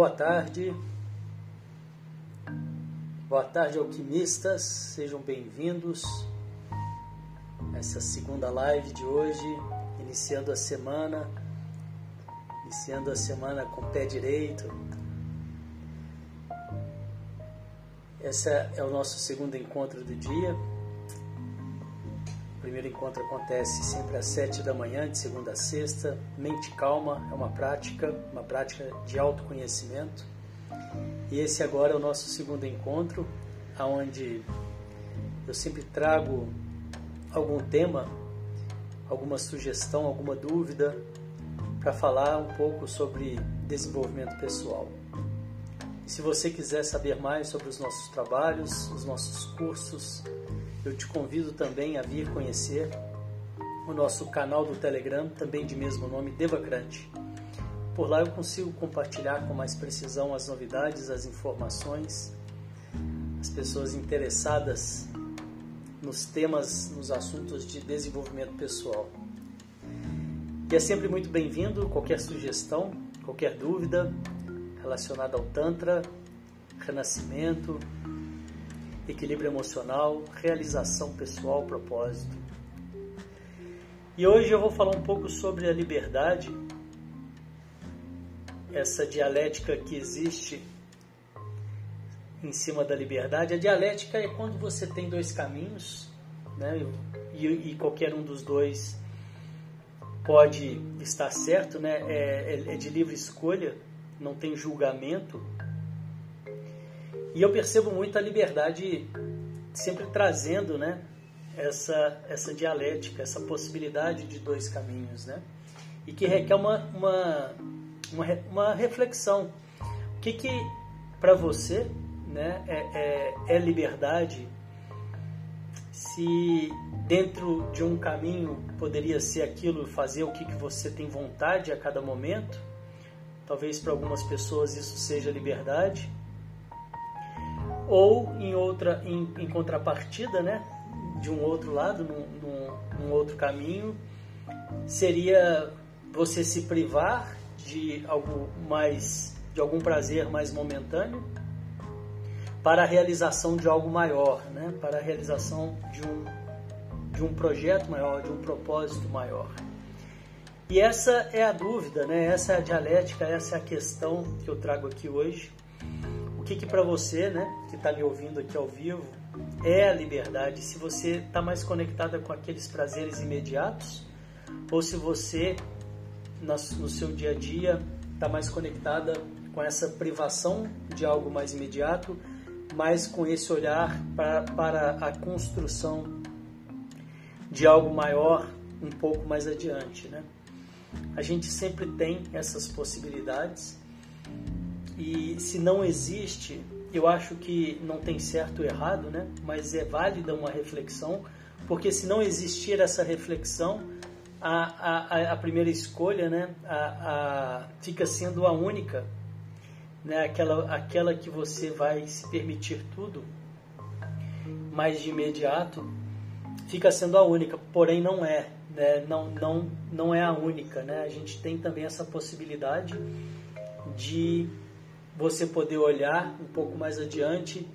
Boa tarde. Boa tarde, alquimistas. Sejam bem-vindos. Essa segunda live de hoje, iniciando a semana, iniciando a semana com o pé direito. Esse é o nosso segundo encontro do dia. Primeiro encontro acontece sempre às sete da manhã, de segunda a sexta. Mente calma é uma prática, uma prática de autoconhecimento. E esse agora é o nosso segundo encontro, onde eu sempre trago algum tema, alguma sugestão, alguma dúvida para falar um pouco sobre desenvolvimento pessoal. E se você quiser saber mais sobre os nossos trabalhos, os nossos cursos, eu te convido também a vir conhecer o nosso canal do Telegram, também de mesmo nome, Devacrante. Por lá eu consigo compartilhar com mais precisão as novidades, as informações, as pessoas interessadas nos temas, nos assuntos de desenvolvimento pessoal. E é sempre muito bem-vindo qualquer sugestão, qualquer dúvida relacionada ao Tantra, renascimento, equilíbrio emocional, realização pessoal, propósito. E hoje eu vou falar um pouco sobre a liberdade, essa dialética que existe em cima da liberdade. A dialética é quando você tem dois caminhos, né? E, e qualquer um dos dois pode estar certo, né? É, é, é de livre escolha, não tem julgamento. E eu percebo muito a liberdade sempre trazendo, né? Essa, essa dialética, essa possibilidade de dois caminhos, né? E que requer uma, uma, uma, uma reflexão. O que que para você né, é, é, é liberdade se dentro de um caminho poderia ser aquilo, fazer o que, que você tem vontade a cada momento. Talvez para algumas pessoas isso seja liberdade. Ou em outra, em, em contrapartida, né, de um outro lado, num, num, num outro caminho, seria você se privar de algo mais, de algum prazer mais momentâneo para a realização de algo maior, né? para a realização de um, de um projeto maior, de um propósito maior. E essa é a dúvida, né? essa é a dialética, essa é a questão que eu trago aqui hoje. O que, que para você, né, que está me ouvindo aqui ao vivo, é a liberdade? Se você está mais conectada com aqueles prazeres imediatos, ou se você, no seu dia a dia, está mais conectada com essa privação de algo mais imediato mas com esse olhar para, para a construção de algo maior um pouco mais adiante. Né? A gente sempre tem essas possibilidades e se não existe, eu acho que não tem certo ou errado, né? mas é válida uma reflexão, porque se não existir essa reflexão, a, a, a primeira escolha né? a, a, fica sendo a única né, aquela, aquela que você vai se permitir tudo, mas de imediato fica sendo a única, porém não é, né, não, não, não é a única. Né? A gente tem também essa possibilidade de você poder olhar um pouco mais adiante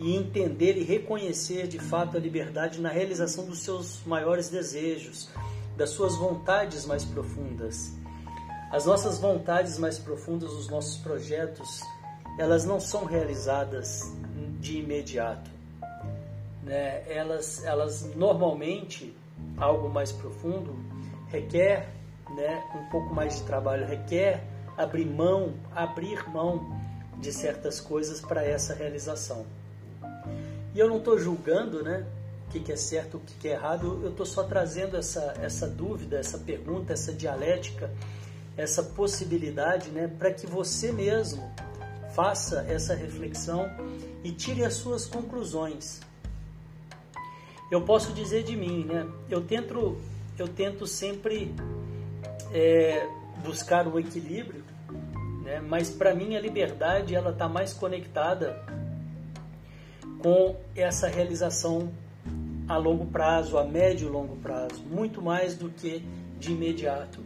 e entender e reconhecer de fato a liberdade na realização dos seus maiores desejos, das suas vontades mais profundas. As nossas vontades mais profundas, os nossos projetos, elas não são realizadas de imediato. Né? Elas, elas normalmente, algo mais profundo, requer né, um pouco mais de trabalho, requer abrir mão, abrir mão de certas coisas para essa realização. E eu não estou julgando né, o que, que é certo, o que, que é errado, eu estou só trazendo essa, essa dúvida, essa pergunta, essa dialética essa possibilidade né, para que você mesmo faça essa reflexão e tire as suas conclusões. Eu posso dizer de mim, né? Eu tento, eu tento sempre é, buscar o equilíbrio, né? Mas para mim a liberdade ela está mais conectada com essa realização a longo prazo, a médio e longo prazo, muito mais do que de imediato.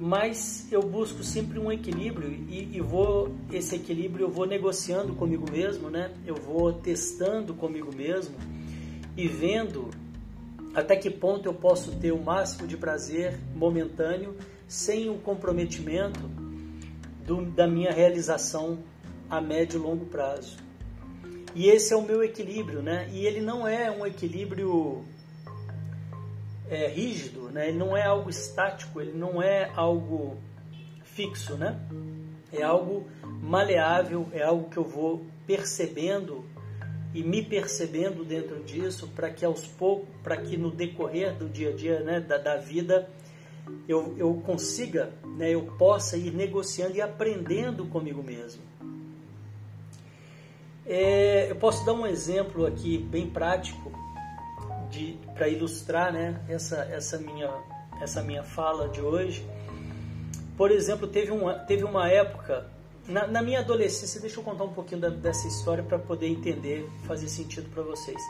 mas eu busco sempre um equilíbrio e, e, vou esse equilíbrio eu vou negociando comigo mesmo, né? Eu vou testando comigo mesmo e vendo até que ponto eu posso ter o máximo de prazer momentâneo sem o comprometimento do, da minha realização a médio e longo prazo. E esse é o meu equilíbrio, né? E ele não é um equilíbrio é, rígido, né? Ele não é algo estático, ele não é algo fixo, né? É algo maleável, é algo que eu vou percebendo e me percebendo dentro disso para que aos poucos, para que no decorrer do dia a dia, né, da, da vida, eu, eu consiga, né, eu possa ir negociando e aprendendo comigo mesmo. É, eu posso dar um exemplo aqui bem prático para ilustrar né, essa, essa, minha, essa minha fala de hoje. Por exemplo, teve uma, teve uma época, na, na minha adolescência, deixa eu contar um pouquinho da, dessa história para poder entender, fazer sentido para vocês.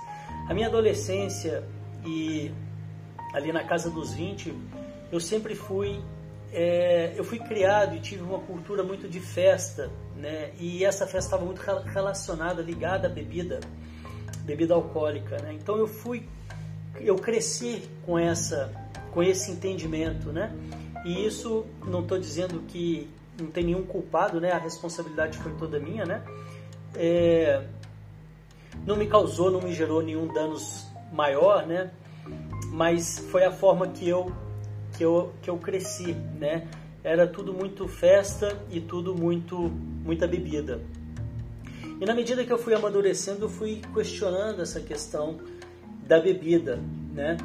A minha adolescência e ali na casa dos 20, eu sempre fui é, eu fui criado e tive uma cultura muito de festa, né? E essa festa estava muito relacionada, ligada à bebida, bebida alcoólica, né? Então eu fui, eu cresci com essa, com esse entendimento, né? E isso não estou dizendo que não tem nenhum culpado, né? A responsabilidade foi toda minha, né? É, não me causou, não me gerou nenhum danos maior, né? Mas foi a forma que eu que eu, que eu cresci, né? Era tudo muito festa e tudo muito muita bebida. E na medida que eu fui amadurecendo, eu fui questionando essa questão da bebida, né?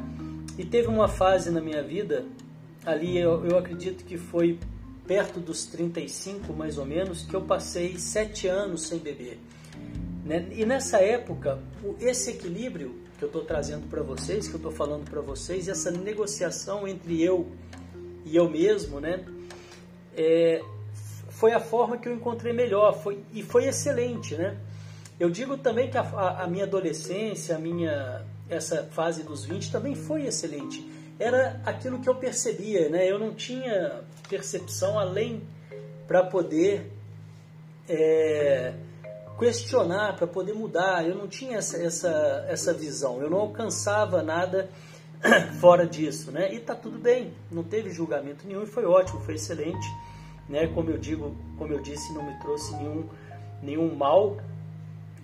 E teve uma fase na minha vida, ali eu, eu acredito que foi perto dos 35 mais ou menos, que eu passei sete anos sem beber. Né? E nessa época, esse equilíbrio que eu estou trazendo para vocês, que eu estou falando para vocês, essa negociação entre eu e eu mesmo, né? É, foi a forma que eu encontrei melhor foi, e foi excelente, né? Eu digo também que a, a, minha adolescência, a minha essa fase dos 20 também foi excelente. Era aquilo que eu percebia, né? Eu não tinha percepção além para poder é, questionar, para poder mudar. Eu não tinha essa, essa, essa visão, eu não alcançava nada fora disso, né? E tá tudo bem, não teve julgamento nenhum e foi ótimo, foi excelente, né? Como eu digo, como eu disse, não me trouxe nenhum, nenhum mal.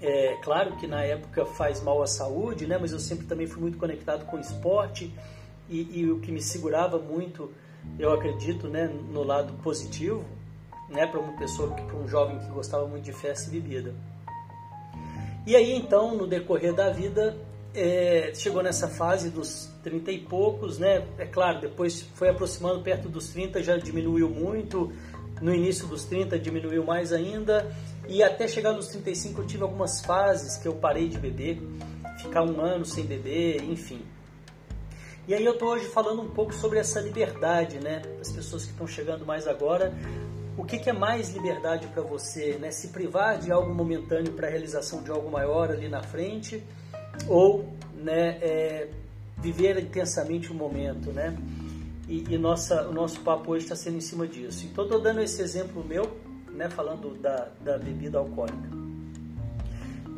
É claro que na época faz mal à saúde, né? Mas eu sempre também fui muito conectado com o esporte e, e o que me segurava muito, eu acredito, né? No lado positivo, né, para uma pessoa, para um jovem que gostava muito de festa e bebida. E aí então, no decorrer da vida, é, chegou nessa fase dos 30 e poucos, né? É claro, depois foi aproximando perto dos 30, já diminuiu muito. No início dos 30 diminuiu mais ainda. E até chegar nos 35 eu tive algumas fases que eu parei de beber, ficar um ano sem beber, enfim. E aí eu estou hoje falando um pouco sobre essa liberdade, né? As pessoas que estão chegando mais agora, o que, que é mais liberdade para você, né? Se privar de algo momentâneo para a realização de algo maior ali na frente, ou né, é, viver intensamente o momento, né? E, e, nossa, o nosso papo hoje está sendo em cima disso. Então, estou dando esse exemplo meu, né, falando da, da bebida alcoólica.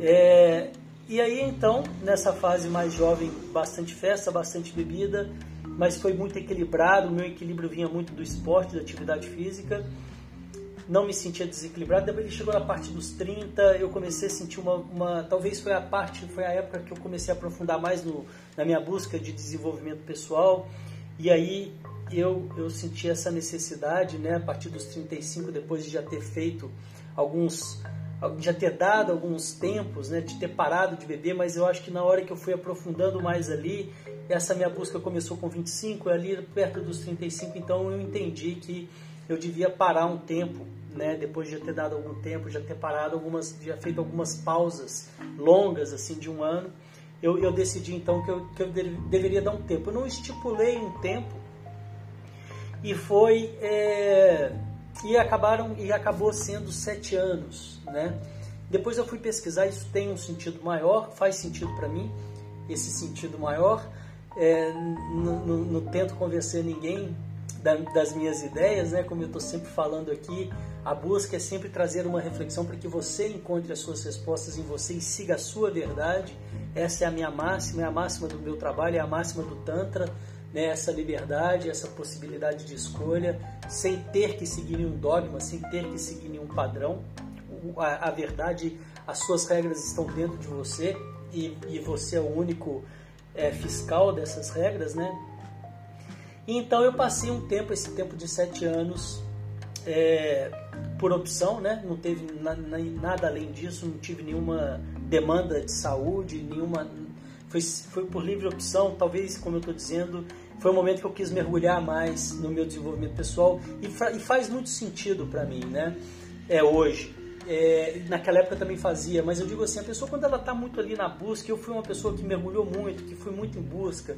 É, e aí, então, nessa fase mais jovem, bastante festa, bastante bebida, mas foi muito equilibrado. Meu equilíbrio vinha muito do esporte, da atividade física não me sentia desequilibrado. Depois ele chegou na parte dos 30, eu comecei a sentir uma, uma, talvez foi a parte, foi a época que eu comecei a aprofundar mais no, na minha busca de desenvolvimento pessoal. E aí eu, eu senti essa necessidade, né, a partir dos 35, depois de já ter feito alguns já ter dado alguns tempos, né, de ter parado de beber, mas eu acho que na hora que eu fui aprofundando mais ali, essa minha busca começou com 25, ali perto dos 35, então eu entendi que eu devia parar um tempo, né? Depois de ter dado algum tempo, já ter parado algumas, já feito algumas pausas longas assim de um ano, eu, eu decidi então que eu, que eu deveria dar um tempo. Eu não estipulei um tempo e foi é, e acabaram e acabou sendo sete anos, né? Depois eu fui pesquisar, isso tem um sentido maior, faz sentido para mim, esse sentido maior. É, não, não tento convencer ninguém das minhas ideias, né? Como eu estou sempre falando aqui, a busca é sempre trazer uma reflexão para que você encontre as suas respostas em você e siga a sua verdade. Essa é a minha máxima, é a máxima do meu trabalho, é a máxima do Tantra, né? essa liberdade, essa possibilidade de escolha, sem ter que seguir nenhum dogma, sem ter que seguir nenhum padrão. A, a verdade, as suas regras estão dentro de você e, e você é o único é, fiscal dessas regras, né? Então eu passei um tempo, esse tempo de sete anos, é, por opção, né? Não teve na, na, nada além disso, não tive nenhuma demanda de saúde, nenhuma. Foi, foi por livre opção, talvez, como eu estou dizendo, foi o momento que eu quis mergulhar mais no meu desenvolvimento pessoal e, e faz muito sentido para mim, né? É hoje. É, naquela época também fazia, mas eu digo assim, a pessoa quando ela está muito ali na busca, eu fui uma pessoa que mergulhou muito, que fui muito em busca,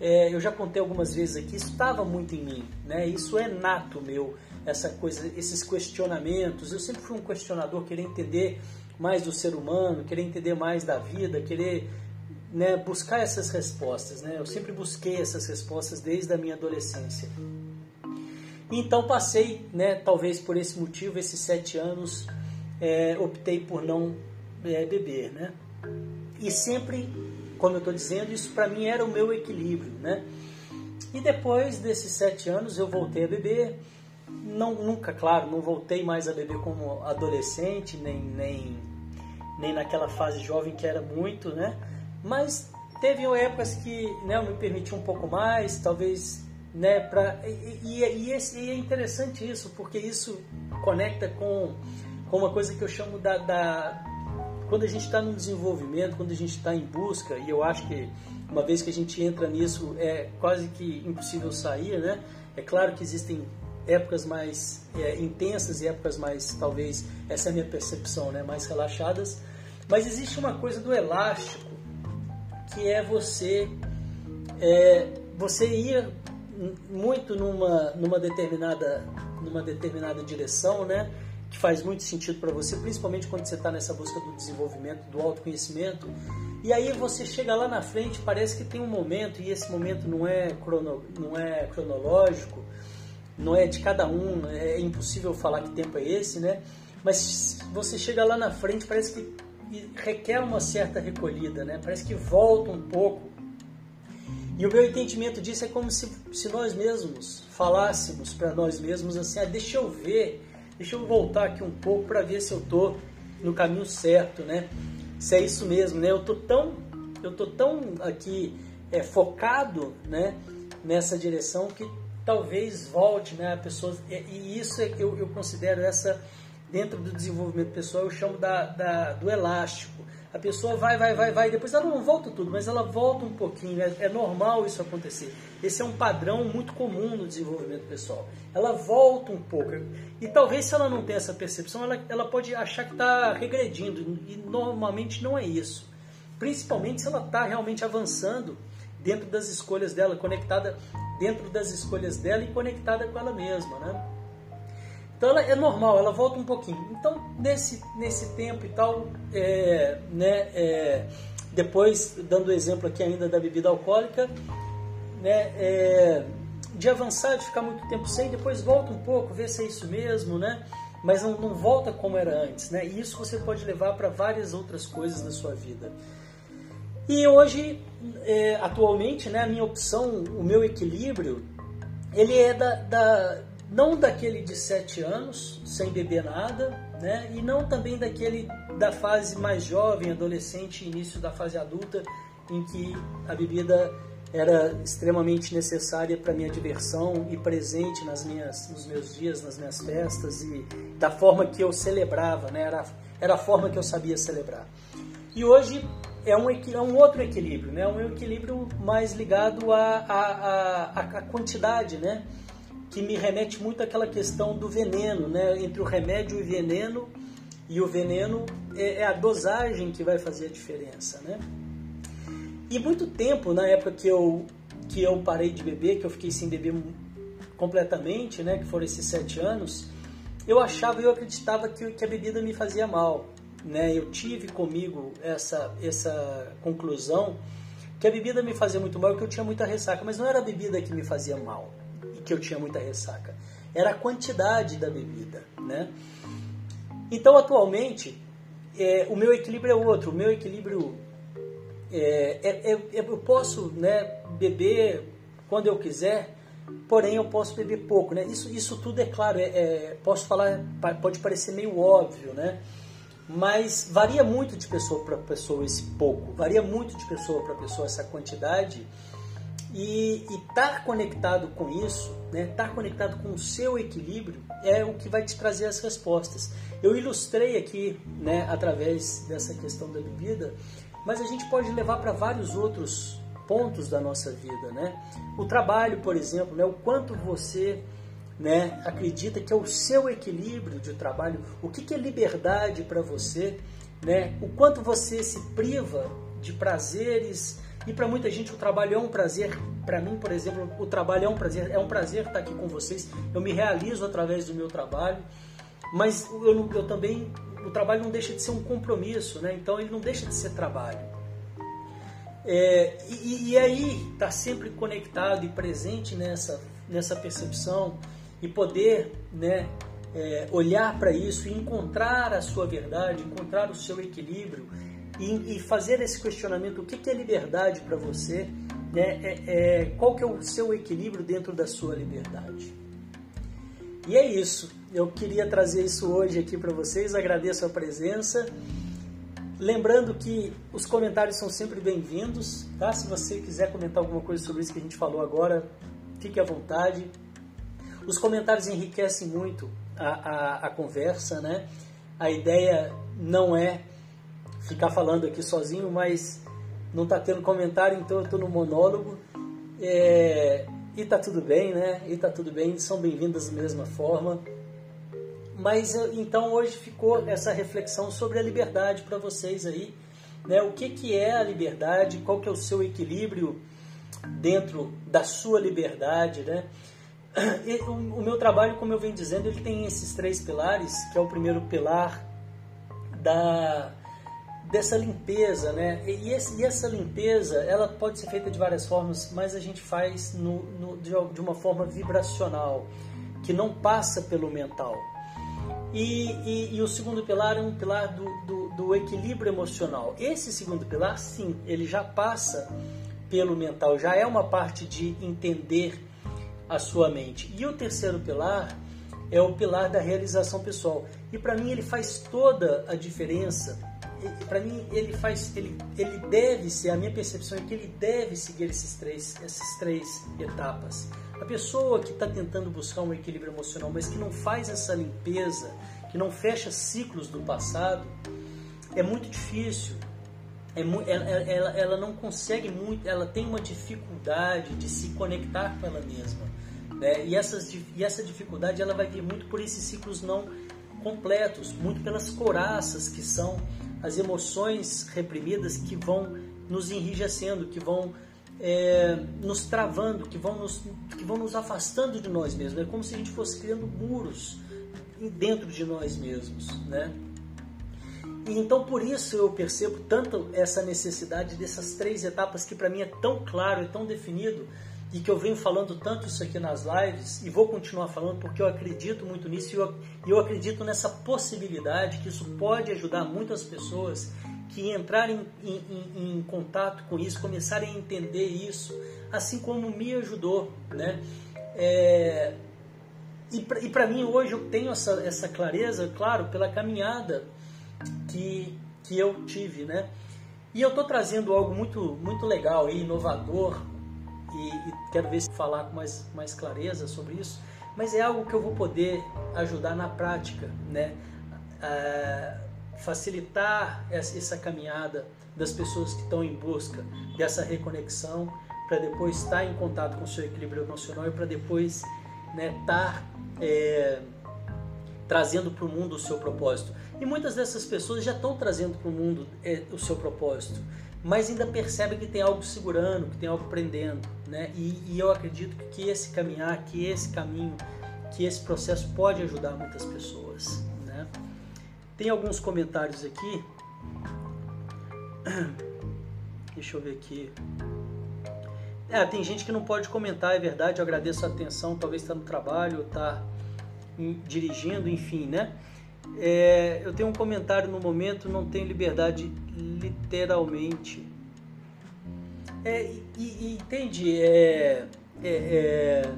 é, eu já contei algumas vezes aqui, isso estava muito em mim, né? Isso é nato meu, essa coisa, esses questionamentos. Eu sempre fui um questionador, querer entender mais do ser humano, querer entender mais da vida, querer né, buscar essas respostas. Né? Eu sempre busquei essas respostas desde a minha adolescência. Então passei, né, talvez por esse motivo, esses sete anos, é, optei por não é, beber, né? E sempre, como eu estou dizendo, isso para mim era o meu equilíbrio, né? E depois desses sete anos eu voltei a beber, não, nunca, claro, não voltei mais a beber como adolescente, nem, nem, nem naquela fase jovem que era muito, né? Mas teve épocas que né, eu me permiti um pouco mais, talvez, né? Pra, e, e, e, esse, e é interessante isso, porque isso conecta com, uma coisa que eu chamo da, da quando a gente está no desenvolvimento, quando a gente está em busca, e eu acho que uma vez que a gente entra nisso é quase que impossível sair, né? É claro que existem épocas mais é, intensas e épocas mais, talvez, essa é a minha percepção, né, mais relaxadas. Mas existe uma coisa do elástico, que é você, é, você ir muito numa, numa, determinada, numa determinada direção, né, que faz muito sentido para você, principalmente quando você está nessa busca do desenvolvimento, do autoconhecimento. E aí você chega lá na frente, parece que tem um momento, e esse momento não é, crono, não é cronológico, não é de cada um, é impossível falar que tempo é esse, né? Mas você chega lá na frente, parece que requer uma certa recolhida, né? Parece que volta um pouco. E o meu entendimento disso é como se, se nós mesmos falássemos para nós mesmos assim: ah, deixa eu ver, deixa eu voltar aqui um pouco para ver se eu tô no caminho certo, né? Se é isso mesmo, né? Eu tô tão, eu tô tão aqui é, focado, né? Nessa direção que talvez volte, né? A pessoa, e isso é, eu, eu considero essa, dentro do desenvolvimento pessoal, eu chamo da, da, do elástico. A pessoa vai, vai, vai, vai, depois ela não volta tudo, mas ela volta um pouquinho. É, é normal isso acontecer. Esse é um padrão muito comum no desenvolvimento pessoal. Ela volta um pouco. E talvez se ela não tem essa percepção, ela, ela pode achar que está regredindo. E normalmente não é isso. Principalmente se ela está realmente avançando dentro das escolhas dela, conectada dentro das escolhas dela e conectada com ela mesma, né? Então ela é normal, ela volta um pouquinho. Então nesse nesse tempo e tal, é, né? É, depois dando o exemplo aqui ainda da bebida alcoólica, né? É, de avançar, de ficar muito tempo sem, depois volta um pouco, ver se é isso mesmo, né? Mas não, não volta como era antes, né? E isso você pode levar para várias outras coisas da sua vida. E hoje, é, atualmente, né, a minha opção, o meu equilíbrio, ele é da, da, não daquele de 7 anos, sem beber nada, né, e não também daquele da fase mais jovem, adolescente, início da fase adulta, em que a bebida era extremamente necessária para minha diversão e presente nas minhas, nos meus dias, nas minhas festas e da forma que eu celebrava, né? era, era a forma que eu sabia celebrar. E hoje é um, é um outro equilíbrio, né? um equilíbrio mais ligado à, à, à, à quantidade, né? Que me remete muito àquela questão do veneno, né? entre o remédio e o veneno, e o veneno é, é a dosagem que vai fazer a diferença. Né? E muito tempo, na época que eu, que eu parei de beber, que eu fiquei sem beber completamente, né? que foram esses sete anos, eu achava, eu acreditava que, que a bebida me fazia mal né, eu tive comigo essa, essa conclusão que a bebida me fazia muito mal, que eu tinha muita ressaca, mas não era a bebida que me fazia mal. Que eu tinha muita ressaca, era a quantidade da bebida, né? Então, atualmente, é, o meu equilíbrio é outro. O meu equilíbrio é, é, é, eu posso né, beber quando eu quiser, porém eu posso beber pouco, né? Isso, isso tudo é claro, é, é, posso falar, pode parecer meio óbvio, né? Mas varia muito de pessoa para pessoa esse pouco, varia muito de pessoa para pessoa essa quantidade e estar conectado com isso, né? Estar conectado com o seu equilíbrio é o que vai te trazer as respostas. Eu ilustrei aqui, né, através dessa questão da bebida, mas a gente pode levar para vários outros pontos da nossa vida, né? O trabalho, por exemplo, né? O quanto você, né? Acredita que é o seu equilíbrio de trabalho. O que, que é liberdade para você, né? O quanto você se priva de prazeres e para muita gente o trabalho é um prazer. Para mim, por exemplo, o trabalho é um prazer. É um prazer estar aqui com vocês. Eu me realizo através do meu trabalho. Mas eu, eu também o trabalho não deixa de ser um compromisso, né? Então ele não deixa de ser trabalho. É, e, e, aí está sempre conectado e presente nessa, nessa percepção e poder né, é, olhar para isso e encontrar a sua verdade, encontrar o seu equilíbrio e, e fazer esse questionamento: o que, que é liberdade para você? Né? É, é, qual que é o seu equilíbrio dentro da sua liberdade? E é isso. Eu queria trazer isso hoje aqui para vocês. Agradeço a presença. Lembrando que os comentários são sempre bem-vindos, tá? Se você quiser comentar alguma coisa sobre isso que a gente falou agora, fique à vontade. Os comentários enriquecem muito a, a, a conversa, né? A ideia não é ficar falando aqui sozinho, mas não está tendo comentário, então eu estou no monólogo. É, e tá tudo bem, né? E tá tudo bem, são bem-vindas da mesma forma. Mas então hoje ficou essa reflexão sobre a liberdade para vocês aí, né? O que que é a liberdade? Qual que é o seu equilíbrio dentro da sua liberdade, né? O meu trabalho, como eu venho dizendo, ele tem esses três pilares, que é o primeiro pilar da dessa limpeza, né? E, esse, e, essa limpeza, ela pode ser feita de várias formas, mas a gente faz no, no, de uma forma vibracional, que não passa pelo mental. E, e, e, o segundo pilar é um pilar do, do, do, equilíbrio emocional. Esse segundo pilar, sim, ele já passa pelo mental, já é uma parte de entender a sua mente. E o terceiro pilar é o pilar da realização pessoal. E para mim ele faz toda a diferença. Para mim ele faz, ele, ele deve ser, a minha percepção é que ele deve seguir esses três, essas três etapas. A pessoa que está tentando buscar um equilíbrio emocional, mas que não faz essa limpeza, que não fecha ciclos do passado, é muito difícil. É ela, ela, ela não consegue muito, ela tem uma dificuldade de se conectar com ela mesma. Né? E, essas, e essa dificuldade ela vai vir muito por esses ciclos não completos, muito pelas coraças que são as emoções reprimidas que vão nos enrijecendo, que vão é, nos travando, que vão nos, que vão nos afastando de nós mesmos. É como se a gente fosse criando muros dentro de nós mesmos, né? E então por isso eu percebo tanto essa necessidade dessas três etapas que para mim é tão claro, é tão definido e que eu venho falando tanto isso aqui nas lives e vou continuar falando porque eu acredito muito nisso e eu, eu acredito nessa possibilidade que isso pode ajudar muitas pessoas que entrarem em, em, em, contato com isso, começarem a entender isso, assim como me ajudou, né? É, e para mim hoje eu tenho essa, essa clareza, claro, pela caminhada que, que eu tive, né? E eu estou trazendo algo muito, muito legal e inovador e, e, quero ver se falar com mais, mais clareza sobre isso, mas é algo que eu vou poder ajudar na prática, né? Ah, facilitar essa, caminhada das pessoas que estão em busca dessa reconexão para depois estar em contato com o seu equilíbrio emocional e para depois né, estar é, trazendo para o mundo o seu propósito. E muitas dessas pessoas já estão trazendo para o mundo é, o seu propósito, mas ainda percebem que tem algo segurando, que tem algo prendendo. Né? E, e eu acredito que esse caminhar, que esse caminho, que esse processo pode ajudar muitas pessoas. Tem alguns comentários aqui. Deixa eu ver aqui. É, tem gente que não pode comentar, é verdade, eu agradeço a atenção, talvez está no trabalho, está dirigindo, enfim, né? É, eu tenho um comentário no momento, não tenho liberdade literalmente. É, e, e entende? É, é, é,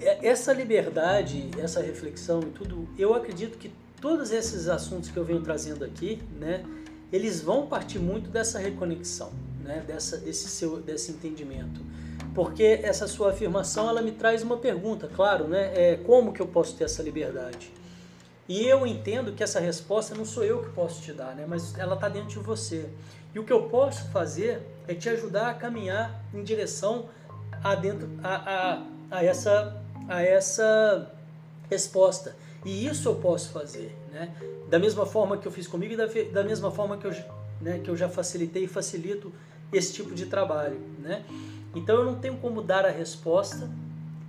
é, essa liberdade, essa reflexão e tudo, eu acredito que todos esses assuntos que eu venho trazendo aqui, né, eles vão partir muito dessa reconexão, né, dessa, desse seu, desse entendimento, porque essa sua afirmação ela me traz uma pergunta, claro, né, é como que eu posso ter essa liberdade? E eu entendo que essa resposta não sou eu que posso te dar, né, mas ela está dentro de você. E o que eu posso fazer é te ajudar a caminhar em direção a, dentro, a, a, a essa a essa resposta. E isso eu posso fazer, né? Da mesma forma que eu fiz comigo e da, da mesma forma que eu, né, que eu já facilitei e facilito esse tipo de trabalho, né? Então eu não tenho como dar a resposta,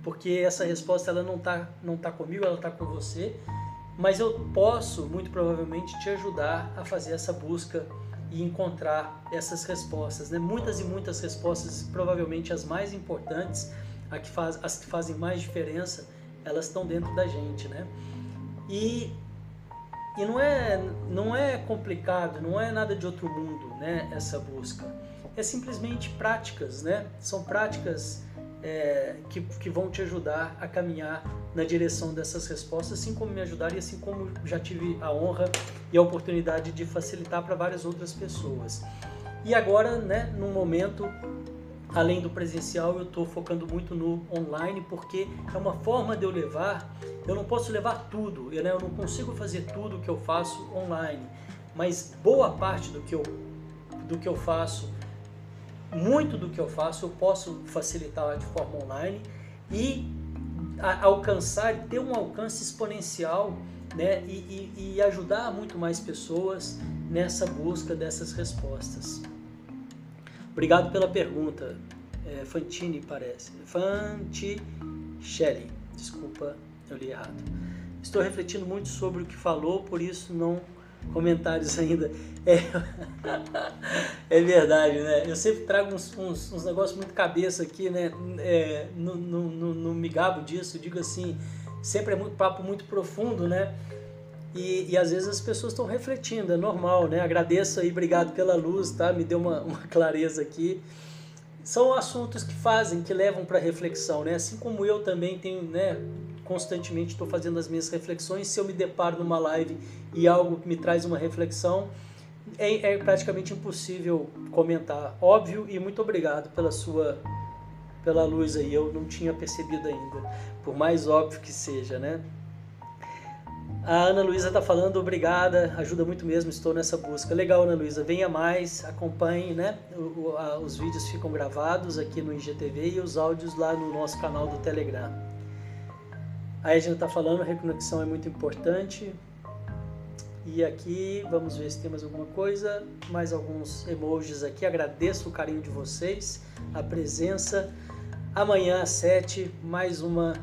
porque essa resposta ela não está não tá comigo, ela está com você, mas eu posso muito provavelmente te ajudar a fazer essa busca e encontrar essas respostas, né? Muitas e muitas respostas, provavelmente as mais importantes, que faz, as que fazem mais diferença, elas estão dentro da gente, né? E, e não, é, não é complicado, não é nada de outro mundo, né? Essa busca. É simplesmente práticas, né? São práticas é, que, que vão te ajudar a caminhar na direção dessas respostas, assim como me ajudaram e assim como já tive a honra e a oportunidade de facilitar para várias outras pessoas. E agora, né, num momento além do presencial, eu estou focando muito no online porque é uma forma de eu levar. Eu não posso levar tudo, eu, né, eu não consigo fazer tudo que eu faço online, mas boa parte do que eu, do que eu faço, muito do que eu faço, eu posso facilitar de forma online e alcançar, ter um alcance exponencial né, e, e, e ajudar muito mais pessoas nessa busca dessas respostas. Obrigado pela pergunta. É, Fantini parece. Fanticelli. Desculpa, eu li errado. Estou refletindo muito sobre o que falou, por isso não comentários ainda. É, é verdade, né? Eu sempre trago uns, uns, uns negócios muito cabeça aqui, né? É, não, me gabo disso, digo assim, sempre é muito papo muito profundo, né? E, e às vezes as pessoas estão refletindo, é normal, né? Agradeço aí, obrigado pela luz, tá? Me deu uma, uma clareza aqui. São assuntos que fazem, que levam para reflexão, né? Assim como eu também tenho, né? Constantemente estou fazendo as minhas reflexões. Se eu me deparo numa live e algo que me traz uma reflexão, é, é praticamente impossível comentar. Óbvio e muito obrigado pela sua pela luz aí. Eu não tinha percebido ainda, por mais óbvio que seja, né? A Ana Luísa está falando, obrigada, ajuda muito mesmo, estou nessa busca. Legal, Ana Luísa, venha mais, acompanhe, né? O, a, os vídeos ficam gravados aqui no IGTV e os áudios lá no nosso canal do Telegram. A Edna está falando, reconexão é muito importante. E aqui, vamos ver se tem mais alguma coisa. Mais alguns emojis aqui. Agradeço o carinho de vocês, a presença. Amanhã às 7, mais uma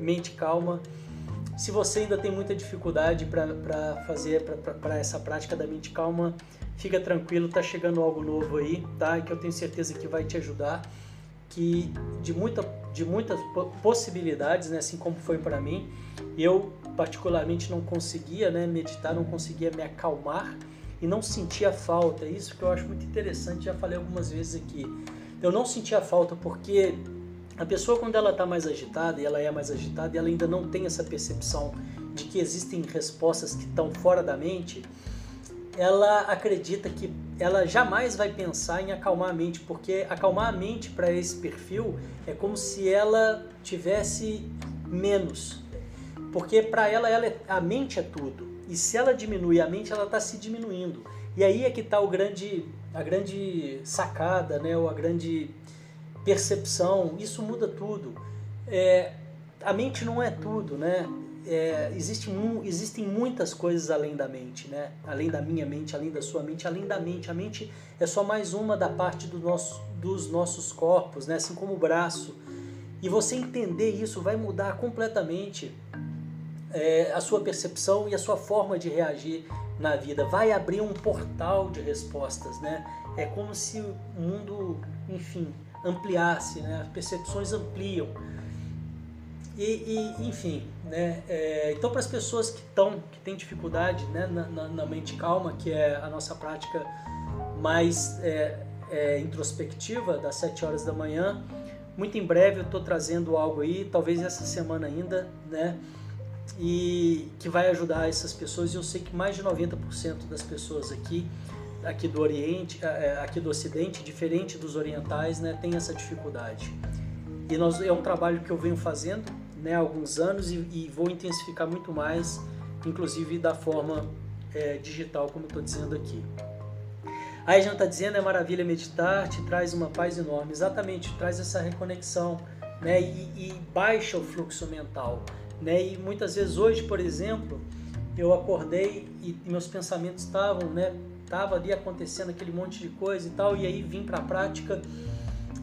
Mente Calma. Se você ainda tem muita dificuldade para fazer para essa prática da mente calma, fica tranquilo, tá chegando algo novo aí, tá? Que eu tenho certeza que vai te ajudar, que de muita de muitas possibilidades, né, assim como foi para mim. Eu particularmente não conseguia, né, meditar, não conseguia me acalmar e não sentia falta. Isso que eu acho muito interessante, já falei algumas vezes aqui. Eu não sentia falta porque a pessoa, quando ela está mais agitada, e ela é mais agitada, e ela ainda não tem essa percepção de que existem respostas que estão fora da mente, ela acredita que ela jamais vai pensar em acalmar a mente, porque acalmar a mente para esse perfil é como se ela tivesse menos. Porque para ela, ela é, a mente é tudo. E se ela diminui a mente, ela está se diminuindo. E aí é que está o grande, a grande sacada, né? ou a grande percepção, isso muda tudo. É, a mente não é tudo, né? É, existe, existem muitas coisas além da mente, né? Além da minha mente, além da sua mente, além da mente. A mente é só mais uma da parte do nosso, dos nossos corpos, né? Assim como o braço. E você entender isso vai mudar completamente é, a sua percepção e a sua forma de reagir na vida. Vai abrir um portal de respostas, né? É como se o mundo, enfim, ampliar-se, né? as percepções ampliam. E, e enfim, né? É, então para as pessoas que estão, que têm dificuldade né? Na, na, na, mente calma, que é a nossa prática mais é, é, introspectiva das 7 horas da manhã, muito em breve eu estou trazendo algo aí, talvez essa semana ainda, né? E que vai ajudar essas pessoas. E eu sei que mais de 90% das pessoas aqui, aqui do Oriente, é, é, aqui do Ocidente, diferente dos orientais, né, tem essa dificuldade. E nós, é um trabalho que eu venho fazendo né, alguns anos e, e vou intensificar muito mais, inclusive da forma é, digital, como estou dizendo aqui. Aí a gente está dizendo é maravilha meditar, te traz uma paz enorme. Exatamente, traz essa reconexão né, e, e baixa o fluxo mental. Né? E muitas vezes hoje, por exemplo, eu acordei e meus pensamentos estavam, né, tava ali acontecendo aquele monte de coisa e tal, e aí vim para a prática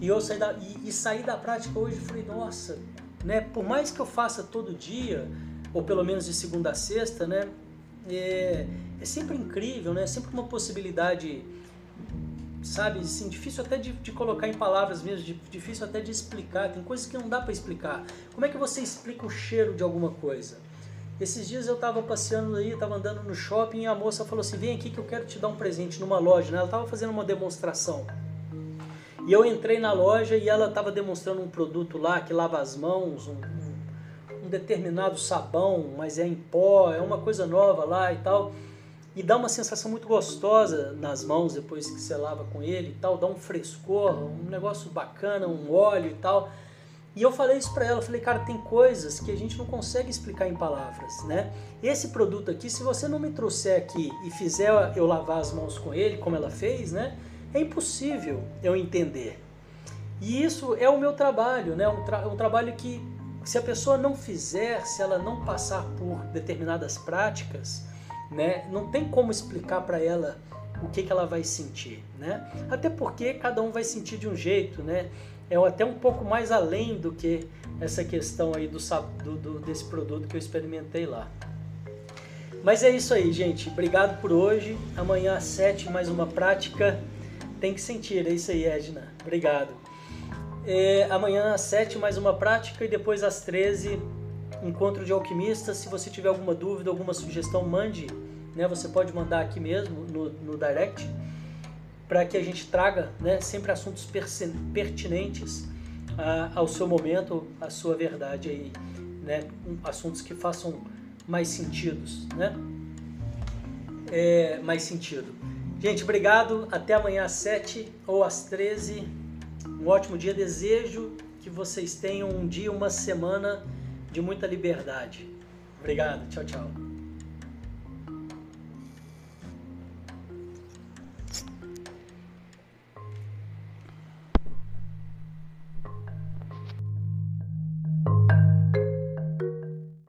e eu saí da e, e saí da prática hoje e falei, nossa, né, por mais que eu faça todo dia, ou pelo menos de segunda a sexta, né, é, é sempre incrível, né, é sempre uma possibilidade sabe, assim, difícil até de, de, colocar em palavras mesmo, de, difícil até de explicar. Tem coisas que não dá para explicar. Como é que você explica o cheiro de alguma coisa? Esses dias eu estava passeando aí, estava andando no shopping e a moça falou assim: vem aqui que eu quero te dar um presente numa loja. Né? Ela estava fazendo uma demonstração. E eu entrei na loja e ela estava demonstrando um produto lá que lava as mãos, um, um, determinado sabão, mas é em pó, é uma coisa nova lá e tal e dá uma sensação muito gostosa nas mãos depois que você lava com ele e tal, dá um frescor, um negócio bacana, um óleo e tal. E eu falei isso para ela, falei, cara, tem coisas que a gente não consegue explicar em palavras, né? Esse produto aqui, se você não me trouxer aqui e fizer eu lavar as mãos com ele, como ela fez, né? É impossível eu entender. E isso é o meu trabalho, né? Um, tra um trabalho que, se a pessoa não fizer, se ela não passar por determinadas práticas, né? Não tem como explicar para ela o que, que ela vai sentir, né? Até porque cada um vai sentir de um jeito, né? É até um pouco mais além do que essa questão aí do, do, do desse produto que eu experimentei lá. Mas é isso aí, gente. Obrigado por hoje. Amanhã às 7 mais uma prática. Tem que sentir, é isso aí, Edna. Obrigado. É, amanhã às 7 mais uma prática e depois às 13 encontro de alquimistas. Se você tiver alguma dúvida, alguma sugestão, mande. Né? Você pode mandar aqui mesmo no, no direct para que a gente traga né, sempre assuntos pertinentes uh, ao seu momento, à sua verdade aí, né? assuntos que façam mais sentidos, né? É, mais sentido. Gente, obrigado. Até amanhã às 7 ou às 13. Um ótimo dia. Desejo que vocês tenham um dia, uma semana de muita liberdade. Obrigado, tchau, tchau.